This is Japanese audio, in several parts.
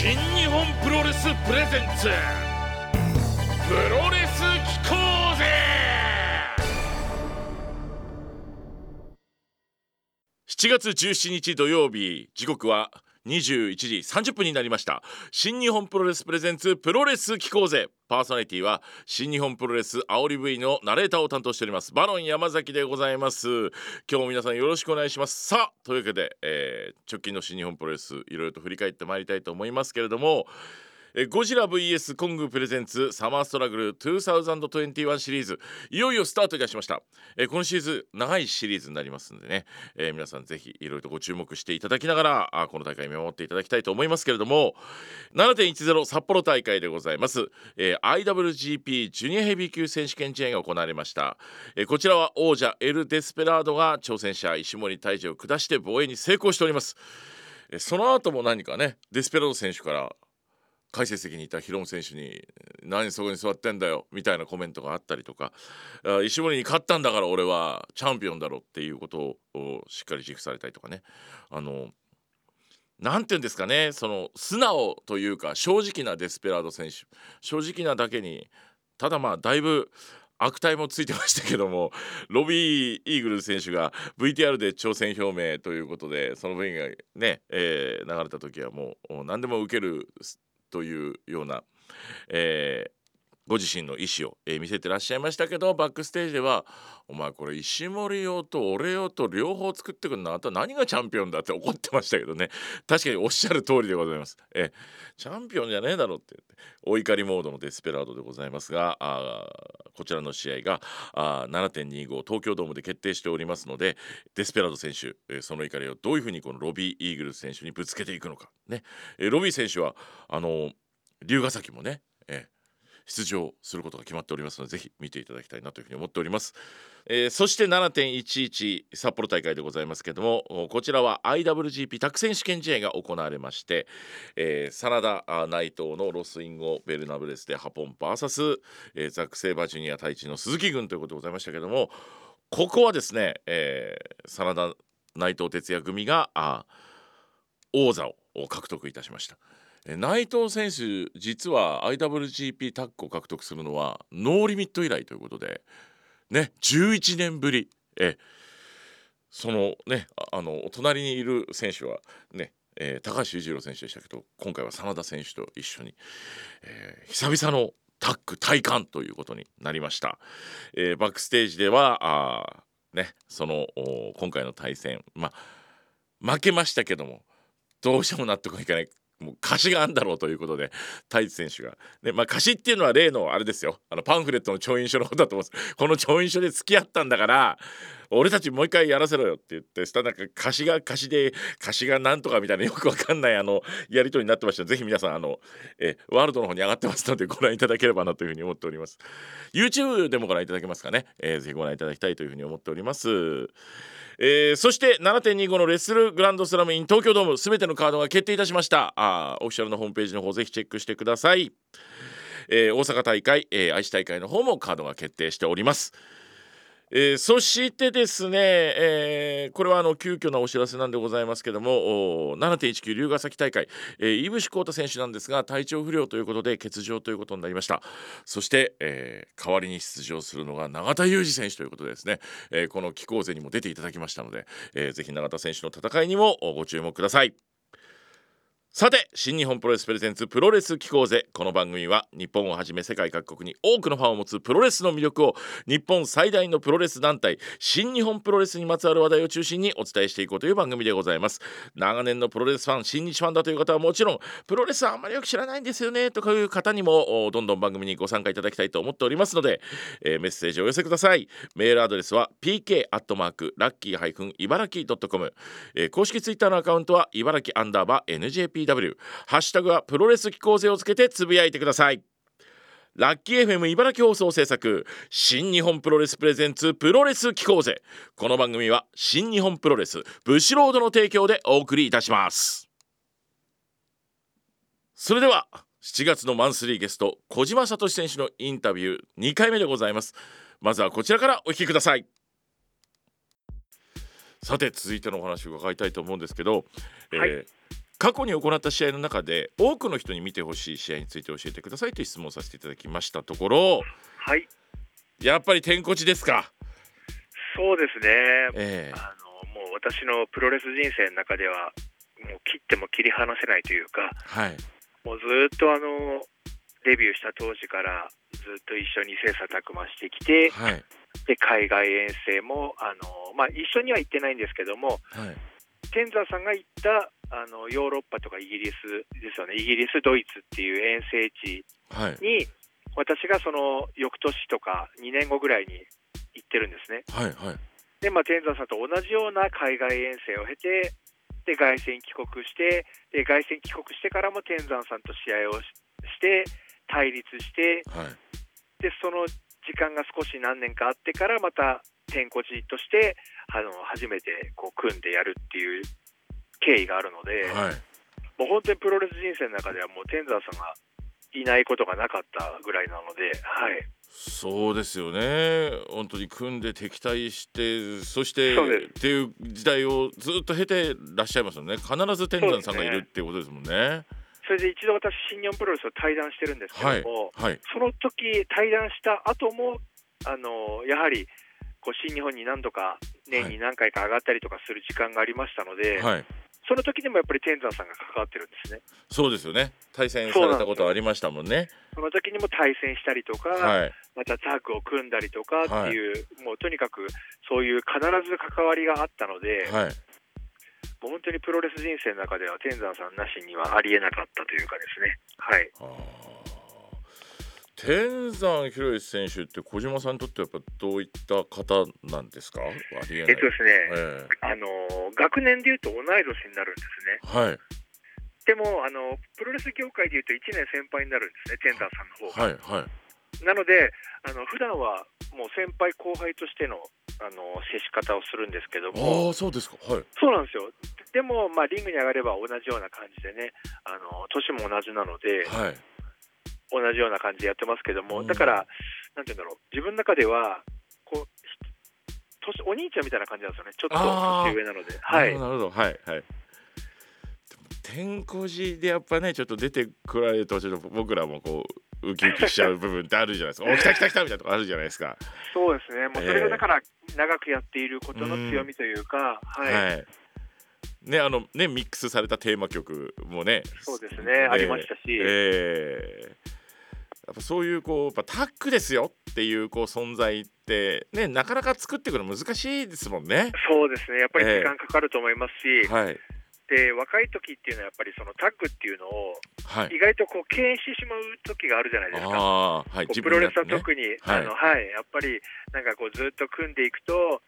新日本プロレスプレゼンツ。プロレス機構ぜ！7月17日土曜日時刻は21時30分になりました。新日本プロレスプレゼンツプロレス機構ぜ。パーソナリティは新日本プロレス煽り V のナレーターを担当しておりますバロン山崎でございます。今日も皆さんよろしくお願いします。さあというわけで、えー、直近の新日本プロレスいろいろと振り返ってまいりたいと思いますけれどもえゴジラ VS. コングプレゼンツサマーストラグル2021シリーズ。いよいよスタートいたしました。え今シーズン長いシリーズになりますのでね、えー、皆さんぜひいろいろとご注目していただきながらあこの大会見守っていただきたいと思いますけれども。7.10札幌大会でございます、えー、IWGP ジュニアヘビー級選手権試合が行われました、えー、こちらは王者エル・デスペラードが挑戦者石森泰治を下して防衛に成功しております。その後も何かねデスペラード選手から解説席にいたヒロム選手に「何そこに座ってんだよ」みたいなコメントがあったりとか「石森に勝ったんだから俺はチャンピオンだろ」っていうことをしっかり自負されたりとかね。あの何て言うんですかねその素直というか正直なデスペラード選手。正直なだけにただまあだいぶ悪態もついてましたけどもロビー・イーグル選手が VTR で挑戦表明ということでその分がね、えー、流れた時はもう何でも受けるというような、えー、ご自身の意思を、えー、見せてらっしゃいましたけどバックステージでは「お前これ石森用と俺用と両方作ってくんなあと何がチャンピオンだ」って怒ってましたけどね。確かにおっしゃる通りでございます。えチャンピオンじゃねえだろって。お怒りモードのデスペラードでございますがあこちらの試合があ7.25東京ドームで決定しておりますのでデスペラード選手、えー、その怒りをどういうふうにこのロビー・イーグルス選手にぶつけていくのか。ね、え、ロビー選手はあの龍ヶ崎もね、えー出場することが決まっておりますのでぜひ見ていただきたいなというふうに思っております、えー、そして7.11札幌大会でございますけどもこちらは IWGP タク選手権試合が行われまして、えー、真田内藤のロスインゴベルナブレスでハポン VS、えー、ザック・セイバージュニア太一の鈴木軍ということでございましたけどもここはですね、えー、真田内藤哲也組があ王座を獲得いたしました。内藤選手実は IWGP タッグを獲得するのはノーリミット以来ということでね11年ぶり。えそのねあの隣にいる選手はねえー、高橋裕次郎選手でしたけど今回は真田選手と一緒に、えー、久々のタッグ体感ということになりました、えー、バックステージではあねその今回の対戦まあ負けましたけどもどうしても納得いかないもう貸しがあるんだろうということで太一選手が、ねまあ、貸しっていうのは例のあれですよ。あのパンフレットの調印書のことだと思うんです。この調印書で付き合ったんだから俺たちもう一回やらせろよって言ってしたなんか貸しが貸しで貸しがなんとかみたいなよくわかんないあのやり取りになってました。ぜひ皆さんあのえワールドの方に上がってますのでご覧いただければなというふうに思っております。YouTube でもご覧いただけますかね、えー、ぜひご覧いただきたいというふうに思っております。えー、そして7.25のレッスルグランドスラムイン東京ドームすべてのカードが決定いたしました。あオフィシャルのホームページの方ぜひチェックしてください、えー、大阪大会、えー、愛知大会の方もカードが決定しております。えー、そしてですね、えー、これはあの急遽なお知らせなんでございますけども7.19龍ヶ崎大会、えー、井伏浩太選手なんですが体調不良ということで欠場ということになりましたそして、えー、代わりに出場するのが永田裕二選手ということでですね、えー、この機構勢にも出ていただきましたので、えー、ぜひ永田選手の戦いにもご注目ください。さて新日本プロレスプレゼンツプロレス機構ぜ。この番組は日本をはじめ世界各国に多くのファンを持つプロレスの魅力を日本最大のプロレス団体新日本プロレスにまつわる話題を中心にお伝えしていこうという番組でございます。長年のプロレスファン新日ファンだという方はもちろんプロレスはあんまりよく知らないんですよねとかいう方にもどんどん番組にご参加いただきたいと思っておりますので、えー、メッセージをお寄せください。メールアドレスは pk アットマークラッキー茨城 .com、えー、公式ツイッターのアカウントは茨城アンダーバー NJP TW ハッシュタグはプロレス機構性をつけてつぶやいてください。ラッキー FM 茨城放送制作新日本プロレスプレゼンツプロレス機構ぜこの番組は新日本プロレスブシロードの提供でお送りいたします。それでは7月のマンスリーゲスト小島聡選手のインタビュー2回目でございます。まずはこちらからお聞きください。さて続いてのお話を伺いたいと思うんですけど、はい、えー過去に行った試合の中で多くの人に見てほしい試合について教えてくださいという質問をさせていただきましたところはい。やっぱり天こちですか？そうですね、ええ。あのもう私のプロレス人生の中ではもう切っても切り離せないというかはい。もうずっとあのデビューした当時からずっと一緒に切磋琢磨してきてはい。で海外遠征もあの、まあ、一緒には行ってないんですけどもはい。天山さんが行ったあのヨーロッパとかイギリスですよね。イギリスドイツっていう遠征地はい。に私がその翌年とか2年後ぐらいに行ってるんですね。はいはい。で、まあ、天山さんと同じような海外遠征を経て、で凱旋帰国してで、凱旋帰国してからも天山さんと試合をしして、対立して、はい。でその時間が少し何年かあってから、また天こちとしてあの初めてこう組んでやるっていう経緯があるので、はい。もう本当にプロレス人生の中では、もう天山さんがいないことがなかったぐらいなので、はい、そうですよね。本当に組んで敵対してそしてっていう時代をずっと経てらっしゃいますよね。必ず天山さんがいるっていうことですもんね。それで一度私、新日本プロレスと対談してるんですけはいども、はい。その時対談した後もあのやはりこう新日本に何度か年に何回か上がったりとかする時間がありましたので、はいその時でもやっぱり天山さんが関わってるんですね。そうですよね。対戦されたことありましたもんね。その時にも対戦したりとか、はい。またタッグを組んだりとかっていう、もうとにかくそういう必ず関わりがあったので、はい。もう本当にプロレス人生の中では天山さんなしにはありえなかったというかですね。はい。あー天山博之選手って小島さんにとってはやっぱどういった方なんですか？えっとですね、えあの学年でいうと同い年になるんですね。えはい。でもあの、プロレス業界でいうと1年先輩になるんですね、天山さんの方が。はいはい。なので、あの普段はもう先輩後輩としてのあの接し方をするんですけども、ああそうですか。はい。そうなんですよ。でも、まあ、リングに上がれば同じような感じでね、あの年も同じなので、はい同じような感じでやってますけども、うん。だから、なんていうんだろう、自分の中では、こう、ひ年お兄ちゃんみたいな感じなんですよね、ちょっと年上なので。はい。なるほどはいはい。天候寺でやっぱねちょっと出てこられるとちょっと僕らもこうウキウキしちゃう部分ってあるじゃないですか。お来た来た来たみたいなとこあるじゃないですか。そうですね、もうそれええがだから、長くやっていることの強みというか、はい、はい。ねあのねミックスされたテーマ曲もね。そうですね、ありましたし、ええやっぱそういうこうやっぱタッグですよっていうこう存在ってねなかなか作っていくの難しいですもんね。そうですね、やっぱりええ。時間かかると思いますし、はい。で若い時っていうのは、やっぱりそのタッグっていうのを、はい。意外とこう敬遠してしまう時があるじゃないですか。はい。こうプロレスはね特に、はい。あのはい、やっぱりなんかこうずっと組んでいくと、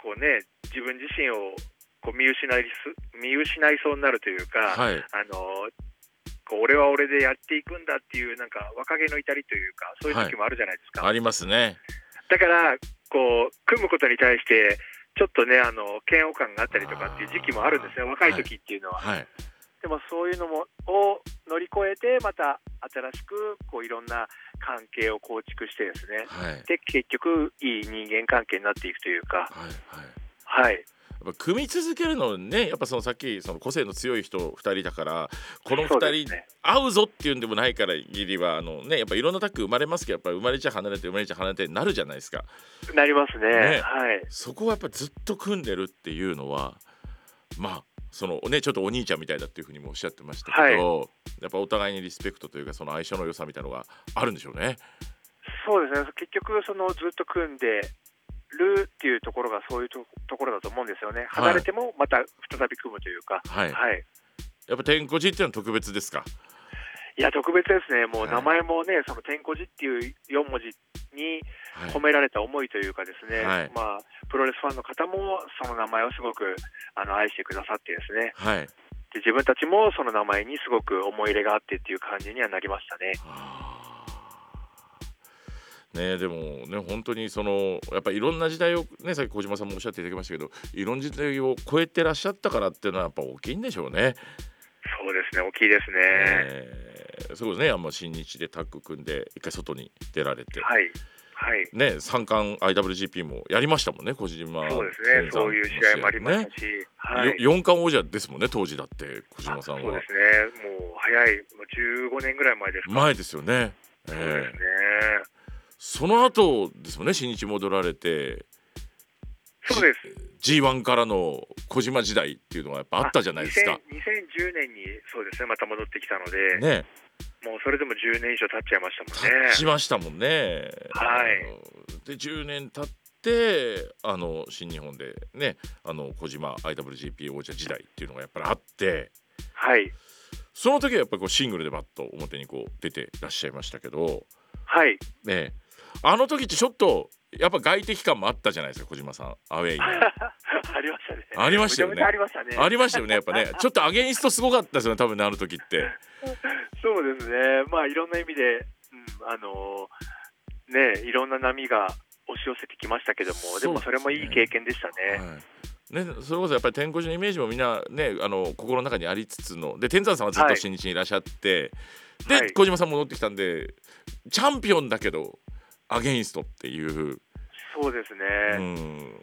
こうね、自分自身をこう見失いす見失いそうになるというか、はい。あのこう俺は俺でやっていくんだっていう、なんか若気の至りというか、そういう時もあるじゃないですか。ありますね。だからこう、組むことに対して、ちょっとね、あの嫌悪感があったりとかっていう時期もあるんですね、若い時っていうのは。はい。でもそういうのもを乗り越えて、また新しくこういろんな関係を構築してですね、はい。で結局、いい人間関係になっていくというか、はい。はい。ぱ組み続けるのねやっぱそのさっきその個性の強い人2人だからこの2人合うぞっていうんでもないからぎりはあのねやっぱいろんなタッグ生まれますけどやっぱ生まれちゃ離れて生まれちゃ離れてなるじゃないですか。なりますね、ね。はい、そこはやっぱずっと組んでるっていうのはまあそのねちょっとお兄ちゃんみたいだっていうふうにもおっしゃってましたけど、やっぱお互いにリスペクトというかその相性の良さみたいなのがあるんでしょうね。そうですね、結局、そのずっと組んでるっていうところがそういうとところだと思うんですよね、離れてもまた再び組むというか、はい。はい、やっぱ天候寺っていうのは特別ですか？いや、特別ですね、もうはい。名前もね、その天候寺っていう4文字にはい。込められた思いというかですね、はい。まあ、プロレスファンの方もその名前をすごくあの愛してくださってですね。はい。で自分たちもその名前にすごく思い入れがあってっていう感じにはなりましたね。ねでもね本当にそのやっぱいろんな時代をねさっき小島さんもおっしゃっていただきましたけどいろんな時代を超えてらっしゃったからっていうのはやっぱ大きいんでしょうね。そうですね大きいですね、え。ーそうですね。あんま新日でタッグ組んで一回外に出られて、はいはい。ね三冠 IWGP もやりましたもんね小島そうですね、そういう試合もありましたし、はい、よ四冠王者ですもんね当時だって小島さんは。そうですね、もう早い、もう15年ぐらい前ですか。前ですよね、えそうですね。え。その後ですもんね新日戻られて。そうです。G1 からの小島時代っていうのがやっぱあったじゃないですか。2000 2010年にそうですね、また戻ってきたので、ね。もうそれでも10年以上経っちゃいましたもんね。経ちましたもんね。はい。で10年経ってあの新日本でねあの小島 IWGP 王者時代っていうのがやっぱりあって。はい、その時はやっぱりこうシングルでバッと表にこう出てらっしゃいましたけど。はい、ねあの時ってちょっとやっぱ外敵感もあったじゃないですか小島さんアウェイに。ありましたね。ありましたよねありましたね。ありましたよねやっぱね ちょっとアゲインストすごかったですよね多分ねあの時って。そうですね、まあいろんな意味で、うん、あのね、いろんな波が押し寄せてきましたけども、でもそれもいい経験でしたね。はいね、それこそやっぱり天候寺のイメージもみんなねあの心の中にありつつので天山さんはずっと新日にいらっしゃって、で、はい小島さん戻ってきたんでチャンピオンだけどアゲインストっていう、そうですうね。ん、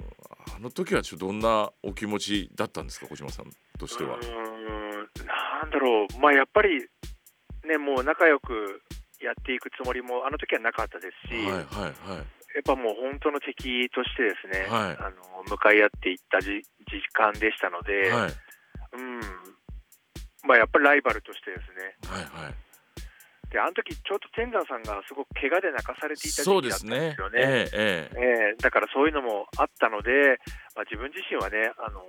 あの時はちょっとどんなお気持ちだったんですか小島さんとしては。なんだろう、まあやっぱりね、もう仲良くやっていくつもりもあの時はなかったですし、はいはいはい。やっぱもう本当の敵としてですね、はい。あの向かい合っていったじ時間でしたので、はい。うん、まあやっぱりライバルとしてですね、はいはいであの時ちょうど天山さんがすごく怪我で泣かされていた時期だったんですよね。ええええええだからそういうのもあったので、まあ、自分自身はね、あの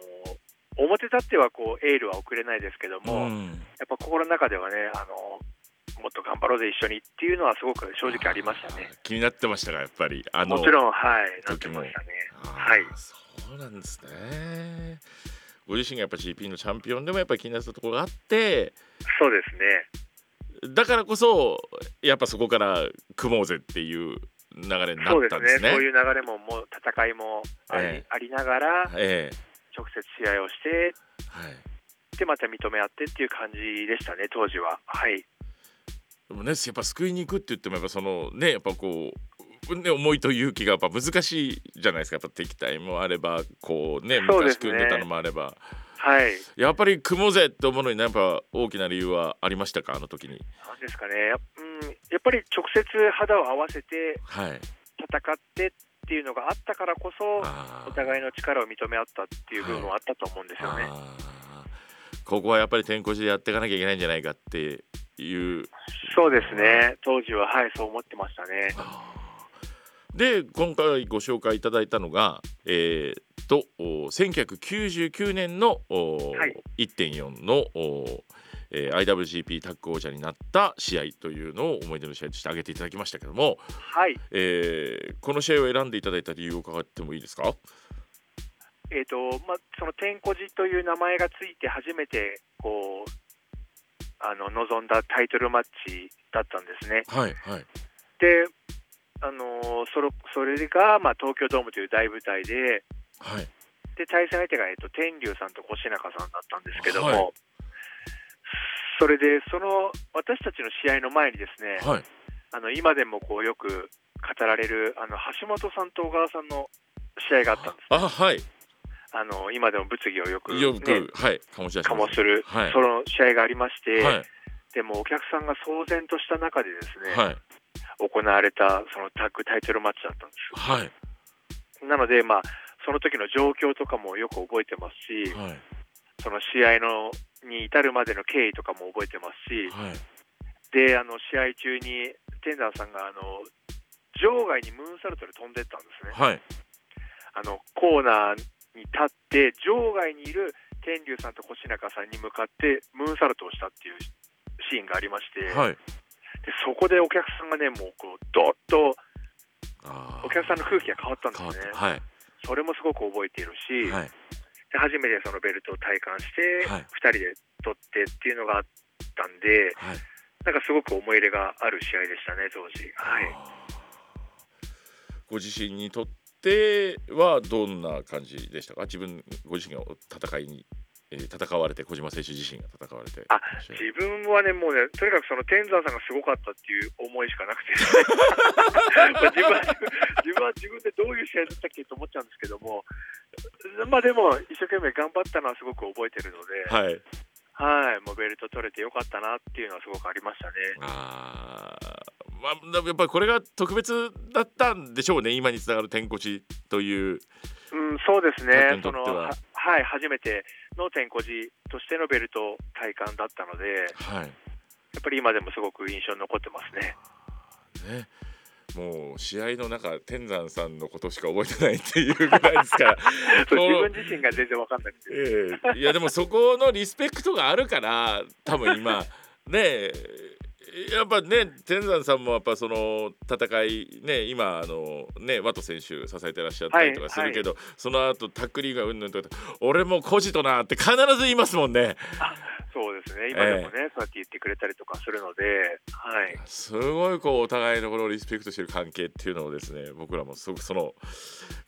表立ってはこうエールは送れないですけども、うんやっぱ心の中ではね、あのもっと頑張ろうぜ、一緒にっていうのはすごく正直ありましたね。気になってましたがやっぱりあのもちろん、はい、なってましたね。はいそうなんですねご自身がやっぱ GP のチャンピオンでもやっぱり気になったところがあってそうですね。だからこそやっぱそこから組もうぜっていう流れになそうですね。ったんですね。そういう流れももう戦いもあり,、ええ。ありながら、ええ。直接試合をして、はい、でまた認め合ってっていう感じでしたね、当時は。はい、でもねやっぱ救いに行くって言ってもやっぱそのねやっぱこう、ね、思いと勇気がやっぱ難しいじゃないですか。やっぱ敵対もあればこうね昔組んでたのもあれば、はい、やっぱり組もうぜって思うのにやっぱ大きな理由はありましたか？あの時に。なんですかね、や,、うん、やっぱり直接肌を合わせてはい、戦ってっていうのがあったからこそ、お互いの力を認め合ったっていう部分はあったと思うんですよね。あーここはやっぱり天候寺でやっていかなきゃいけないんじゃないかっていう。そうですね、当時は、はい、そう思ってましたね。で今回ご紹介いただいたのが、えー、とお1999年のお、はい。1.4のお、えー IWGP タッグ王者になった試合というのを思い出の試合として挙げていただきましたけども、はい、えーこの試合を選んでいただいた理由を伺ってもいいですか？えーとまあ、その天小寺という名前がついて初めてこうあの望んだタイトルマッチだったんですね。はいはい。で、あのーそれそれが、まあ、東京ドームという大舞台ではい。で対戦相手が、えー、と天竜さんと越中さんだったんですけども、はい。それでその私たちの試合の前にですね、はい。あの今でもこうよく語られるあの橋本さんと小川さんの試合があったんです。あはい。あの今でも物議をよく、ね、よく、はい醸し醸する、はい。その試合がありまして、はい。でもお客さんが騒然とした中でですね、はい。行われたそのタッグタイトルマッチだったんです。はい。なので、まあ、その時の状況とかもよく覚えてますし、はい。その試合のに至るまでの経緯とかも覚えてますし、はい。であの試合中に天山さんがあの場外にムーンサルトで飛んでったんですね。はい。あのコーナーに立って場外にいる天竜さんと越中さんに向かってムーンサルトをしたっていうシーンがありまして、はい。でそこでお客さんがねもうこうどっとお客さんの空気が変わったんですね。それもすごく覚えているし、はい。で初めてそのベルトを体感して、はい。2人で取ってっていうのがあったんで、はい。なんかすごく思い入れがある試合でしたね、当時。はい、ご自身にとってはどんな感じでしたか？自分ご自身が戦いに、えー戦われて小島選手自身が戦われて。あ自分はね、もうね、とにかくその天山さんがすごかったっていう思いしかなくて、ま あ自分は自分は自分でどういう試合だったっけと思っちゃうんですけども、まあでも、一生懸命頑張ったのはすごく覚えてるので、はい。はい、もうベルト取れてよかったなっていうのはすごくありましたね。あー。まあ、やっぱりこれが特別だったんでしょうね。今につながる天こちという。うん、そうですね。そのは、はい、初めての天候寺としてのベルト体感だったので、やはい。っぱり今でもすごく印象に残ってますね。ね。もう試合の中天山さんのことしか覚えてないっていうぐらいですから。自分自身が全然わかんなくて、ええ。いやでもそこのリスペクトがあるから多分今ねえやっぱね天山さんもやっぱその戦いね今あのねワト選手支えてらっしゃったりとかするけど、その後タックリーがうんぬんとか俺もコジとなって必ず言いますもんね。そうですね、今でもね、そうやって言ってくれたりとかするので、はい、すごいこうお互いのこのリスペクトしてる関係っていうのをですね僕らもすごくその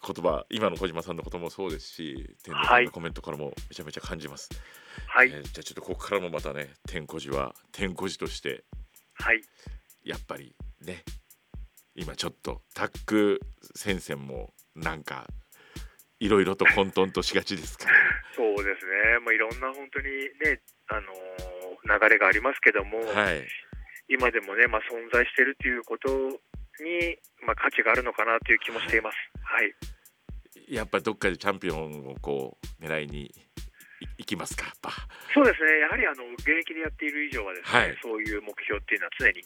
言葉今の小島さんのこともそうですし天山さんのコメントからもめちゃめちゃ感じます、はい、えーじゃあちょっとここからもまたね天こじは天こじとしてはい、やっぱりね今ちょっとタック戦線もなんかいろいろと混沌としがちですから。そうですね、もういろんな本当にね、あのー流れがありますけども、はい。今でもね、まあ、存在しているということに、まあ、価値があるのかなという気もしています。はい。やっぱりどっかでチャンピオンをこう狙いにい行きますかそうですね、やはりあの現役でやっている以上はですね、はい。そういう目標っていうのは常に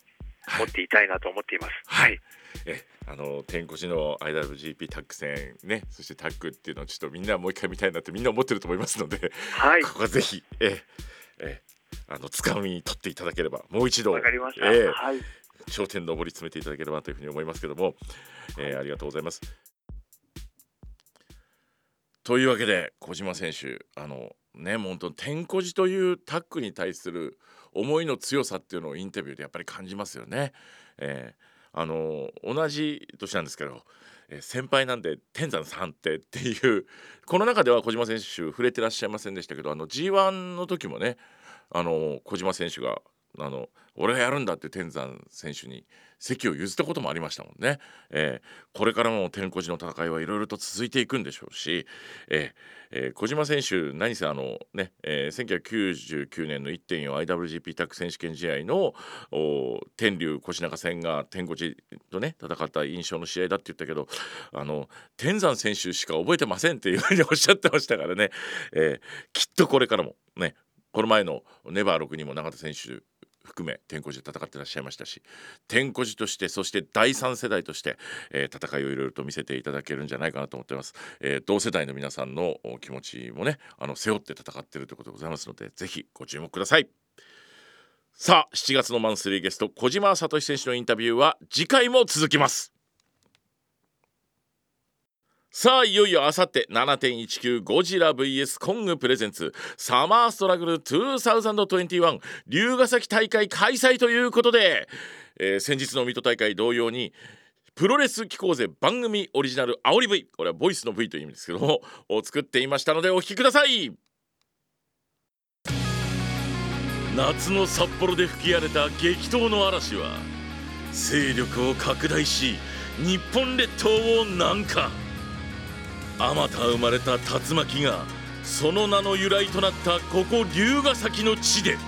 はい。持っていたいなと思っています。ははい。い、えあの天越の IWGP タッグ戦ねそしてタッグっていうのをちょっとみんなもう一回見たいなってみんな思ってると思いますので、はい、ここはぜひええあのつかみに取っていただければもう一度わかりました。ええはい、頂点上り詰めていただければというふうに思いますけども、えーありがとうございます。というわけで小島選手あのねもう本当天こじというタッグに対する思いの強さっていうのをインタビューでやっぱり感じますよね。えーあの同じ年なんですけど、え先輩なんで天山さんってっていうこの中では小島選手触れてらっしゃいませんでしたけどあの G1 の時もねあの小島選手があの俺がやるんだって天山選手に席を譲ったこともありましたもんね、えーこれからも天小路の戦いはいろいろと続いていくんでしょうし、えーえー小島選手何せあのね、えー1999年の 1.4IWGP タッグ選手権試合のお天竜越中戦が天小路とね戦った印象の試合だって言ったけどあの天山選手しか覚えてませんっていうふうにおっしゃってましたからね、えーきっとこれからもねこの前のネバー6にも永田選手含め天候寺で戦ってらっしゃいましたし天候寺としてそして第3世代として、えー戦いをいろいろと見せていただけるんじゃないかなと思ってます、えー同世代の皆さんの気持ちもねあの背負って戦ってるということでございますのでぜひご注目ください。さあ7月のマンスリーゲスト小島聡選手のインタビューは次回も続きます。さあいよいよあさって7.19ゴジラ VS コングプレゼンツサマーストラグル2021龍ヶ崎大会開催ということで、えー先日の水戸大会同様にプロレス機構勢番組オリジナル煽り V これはボイスの V という意味ですけどもを作っていましたのでお聞きください。夏の札幌で吹き荒れた激闘の嵐は勢力を拡大し日本列島を南下。あまた生まれた竜巻がその名の由来となったここ龍ヶ崎の地で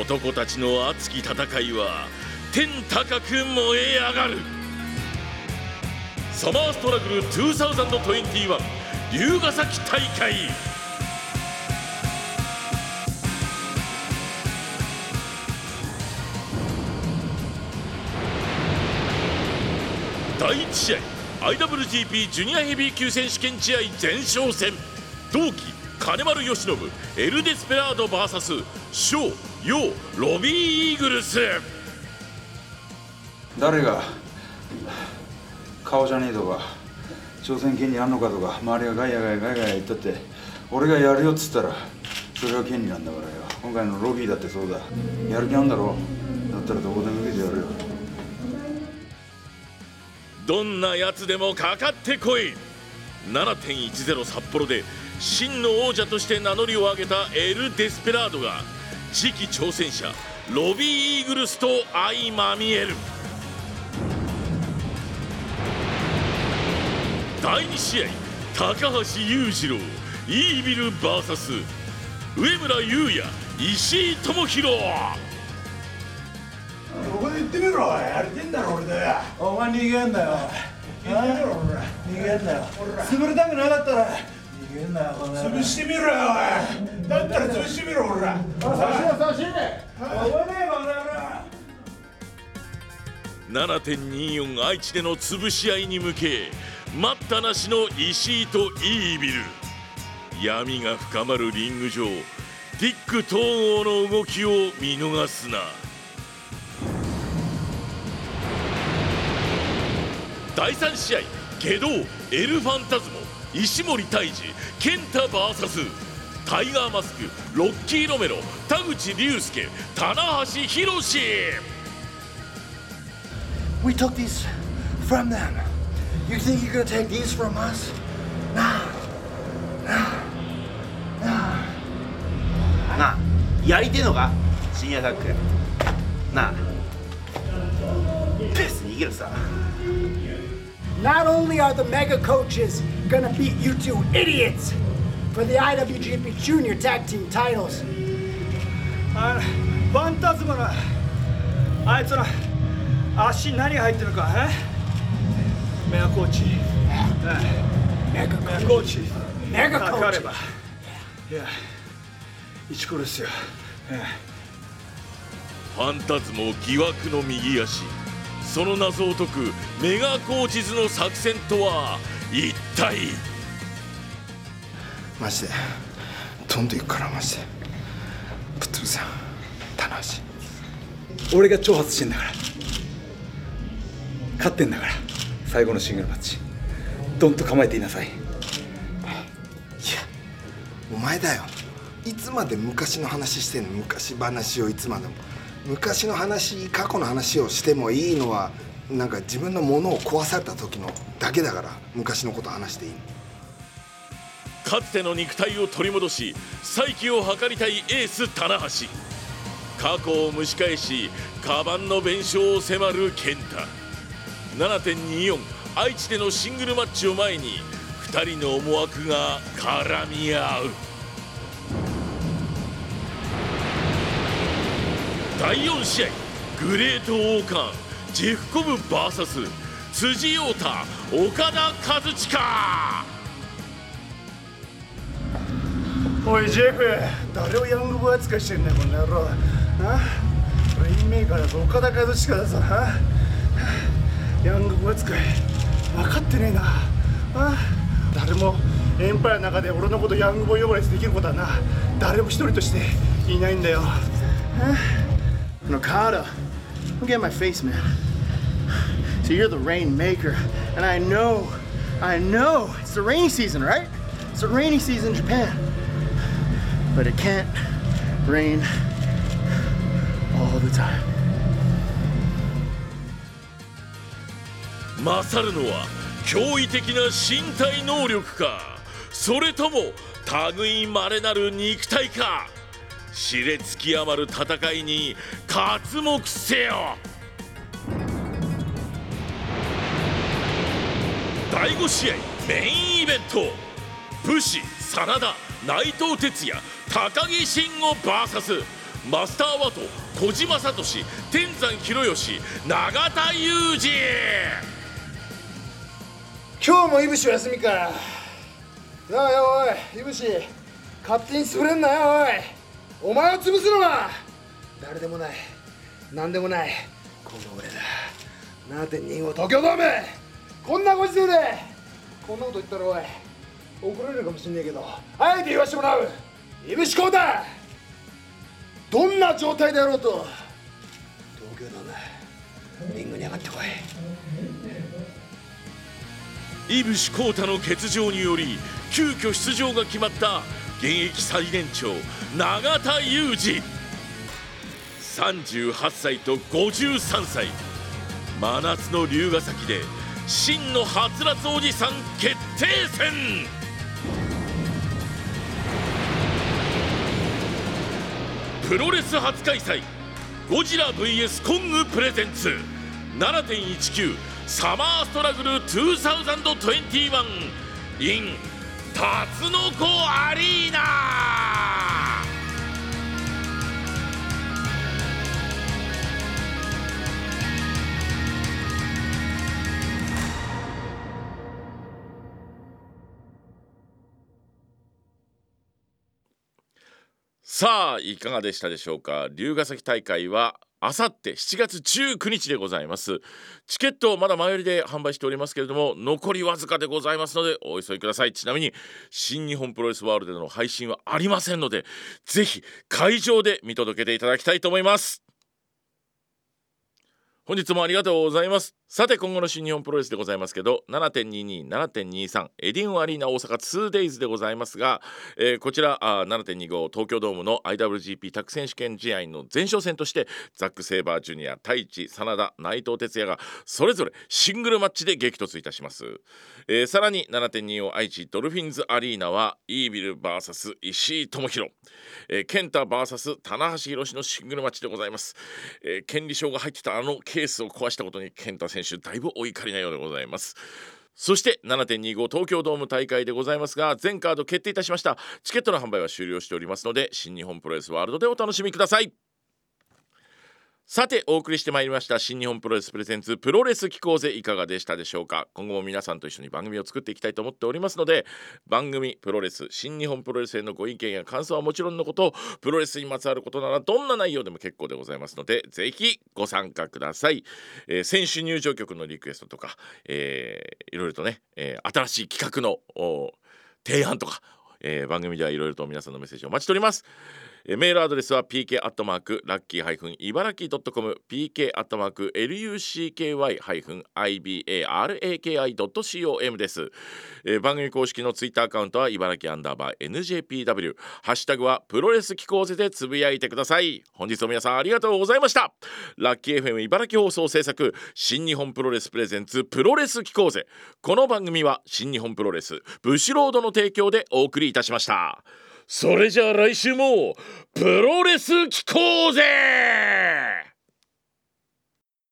男たちの熱き戦いは天高く燃え上がる。サマーストラグル2021龍ヶ崎大会。第1試合。IWGP ジュニアヘビー級選手権試合前哨戦。同期金丸義信エル・デスペラード VS ショー・ヨー・ロビー・イーグルス。誰が顔じゃねえとか挑戦権利あんのかとか周りがガヤガヤガヤガヤ言ったって俺がやるよっつったらそれが権利なんだからよ。今回のロビーだってそうだ。やる気あんだろ。だったらどこでも受けてやるよ。どんなやつでもかかってこい。7.10札幌で真の王者として名乗りを上げたエル・デスペラードが次期挑戦者ロビー・イーグルスと相まみえる。第2試合高橋裕次郎イービル VS 上村優也石井智弘ってみろ。やりてんだろ俺で。お前逃げんなよ。逃げろ俺。逃げんなよ。潰れたくなかったら。逃げんなよこの潰してみろよおい。だったら潰してみろ俺。ら差しろ差しれお前ねえバカ野郎7.24愛知での潰し合いに向け待ったなしの石井とイービル。闇が深まるリング上ティック統合の動きを見逃すな第3試合ゲドエルファンタズモ石森泰治ケンタ VS タイガーマスクロッキーロメロ田口竜介棚橋宏 We なあなあなあなあ Not only are the mega coaches gonna beat you two idiots for the IWGP Junior Tag Team titles, あファンタズマのあいつの足に何が入ってるのかえメアコーチ mega メア coach, コーチ mega かかれ coach. ばいや一コですよファンタズモ疑惑の右足その謎を解くメガコーチズの作戦とは一体？マジで。飛んでいくからマジで。ぶっ潰せよ棚橋俺が挑発してんだから。勝ってんだから。最後のシングルマッチ。ドンと構えていなさい。いやお前だよ。いつまで昔の話してんの？昔話をいつまでも。昔の話過去の話をしてもいいのはなんか自分のものを壊された時のだけだから昔のこと話していいかつての肉体を取り戻し再起を図りたいエース棚橋。過去を蒸し返しカバンの弁償を迫る健太。7.24愛知でのシングルマッチを前に2人の思惑が絡み合う。第4試合グレートオーカンジェフコブ VS 辻陽太岡田和親。おいジェフ誰をヤングボーイ扱いしてんだよこの野郎。あ？レインメーカーだぞ岡田和親だぞ。ヤングボーイ扱い分かってねえな。あ？誰もエンパイアの中で俺のことヤングボーイ呼ばれてできることはな。誰も一人としていないんだよ。No, Carter, look at my face, man. So you're the rainmaker, and I know, I know it's the rainy season, right? It's the rainy season in Japan. But it can't rain all the time. 勝るのは驚異的な身体能力かそれとも類まれなる肉体か熾烈極まる戦いに刮目せよ。第5試合メインイベント。武士真田内藤哲也高木慎吾 VS マスター・ワト小島聡天山博義永田裕二。今日もいぶしお休みか。なあよおいいぶし勝手に潰れんなよおい。お前を潰すのは誰でもない。何でもない。この俺だ。7.25東京ドーム。こんなご時世でこんなこと言ったらおい怒られるかもしんねえけどあえて言わしてもらう。いぶしこうだ。どんな状態であろうと東京ドームリングに上がってこい。井伏浩太の欠場により急遽出場が決まった現役最年長永田裕二。38歳と53歳。真夏の龍ヶ崎で真のはつらつおじさん決定戦。プロレス初開催ゴジラ VS コングプレゼンツ。7.19サマーストラグル2021 in タツノコアリーナ。さあいかがでしたでしょうか？龍ヶ崎大会はあさって7月19日でございます。チケットまだ前売りで販売しておりますけれども残りわずかでございますのでお急ぎください。ちなみに新日本プロレスワールドでの配信はありませんのでぜひ会場で見届けていただきたいと思います。本日もありがとうございます。さて今後の新日本プロレスでございますけど7.22、7.23エディンアリーナ大阪 2days でございますが、えー、こちらあ7.25東京ドームの IWGP タッグ選手権試合の前哨戦としてザック・セイバージュニア太一真田内藤哲也がそれぞれシングルマッチで激突いたします、えー、さらに7.25愛知ドルフィンズアリーナはイービル VS 石井智弘、えー、ケンタ VS 棚橋宏のシングルマッチでございます、えー、権利証が入ってたあのケースを壊したことに健太選手選手だいぶお怒りなようでございます。そして7.25東京ドーム大会でございますが全カード決定いたしました。チケットの販売は終了しておりますので新日本プロレスワールドでお楽しみください。さてお送りしてまいりました新日本プロレスプレゼンツプロレス機構ぜいかがでしたでしょうか？今後も皆さんと一緒に番組を作っていきたいと思っておりますので番組プロレス新日本プロレスへのご意見や感想はもちろんのことプロレスにまつわることならどんな内容でも結構でございますのでぜひご参加ください、えー、選手入場曲のリクエストとか、えー、いろいろとね、えー、新しい企画の提案とか、えー、番組ではいろいろと皆さんのメッセージをお待ちしております。メールアドレスは pk アットマークラッキーハイフン茨城ドットコム pk アットマーク lucky ハイフン ibaraki ドット com です、えー、番組公式のツイッターアカウントは茨城アンダーバー njpw ハッシュタグはプロレス機構ぜでつぶやいてください。本日も皆さんありがとうございました。ラッキー FM 茨城放送制作新日本プロレスプレゼンツプロレス機構ぜこの番組は新日本プロレスブシロードの提供でお送りいたしました。それじゃあ来週もプロレス聞こうぜ！